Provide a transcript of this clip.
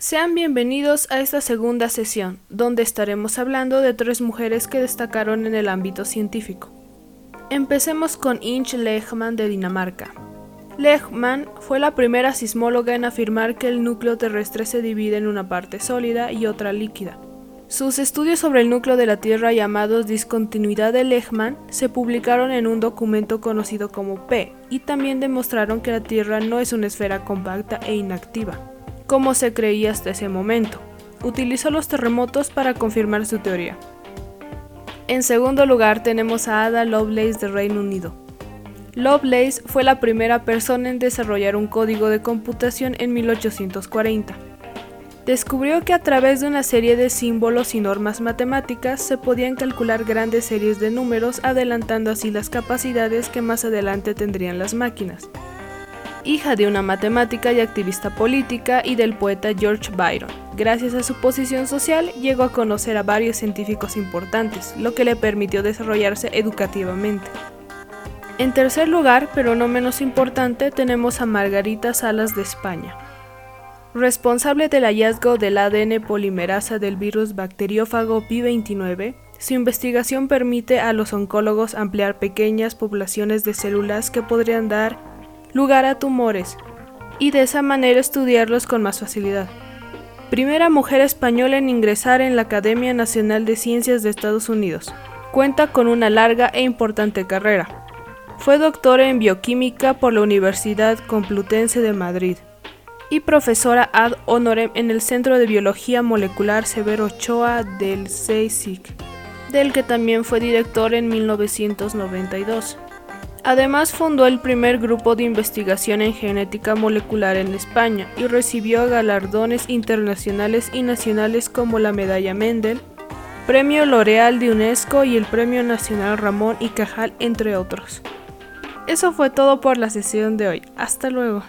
Sean bienvenidos a esta segunda sesión, donde estaremos hablando de tres mujeres que destacaron en el ámbito científico. Empecemos con Inch Lehmann de Dinamarca. Lehmann fue la primera sismóloga en afirmar que el núcleo terrestre se divide en una parte sólida y otra líquida. Sus estudios sobre el núcleo de la Tierra llamados discontinuidad de Lehmann se publicaron en un documento conocido como P y también demostraron que la Tierra no es una esfera compacta e inactiva, como se creía hasta ese momento. Utilizó los terremotos para confirmar su teoría. En segundo lugar tenemos a Ada Lovelace de Reino Unido. Lovelace fue la primera persona en desarrollar un código de computación en 1840 descubrió que a través de una serie de símbolos y normas matemáticas se podían calcular grandes series de números adelantando así las capacidades que más adelante tendrían las máquinas. Hija de una matemática y activista política y del poeta George Byron, gracias a su posición social llegó a conocer a varios científicos importantes, lo que le permitió desarrollarse educativamente. En tercer lugar, pero no menos importante, tenemos a Margarita Salas de España, Responsable del hallazgo del ADN polimerasa del virus bacteriófago P29, su investigación permite a los oncólogos ampliar pequeñas poblaciones de células que podrían dar lugar a tumores y de esa manera estudiarlos con más facilidad. Primera mujer española en ingresar en la Academia Nacional de Ciencias de Estados Unidos. Cuenta con una larga e importante carrera. Fue doctora en bioquímica por la Universidad Complutense de Madrid y profesora ad honorem en el Centro de Biología Molecular Severo Ochoa del CSIC, del que también fue director en 1992. Además fundó el primer grupo de investigación en genética molecular en España y recibió galardones internacionales y nacionales como la Medalla Mendel, Premio L'Oreal de UNESCO y el Premio Nacional Ramón y Cajal, entre otros. Eso fue todo por la sesión de hoy. Hasta luego.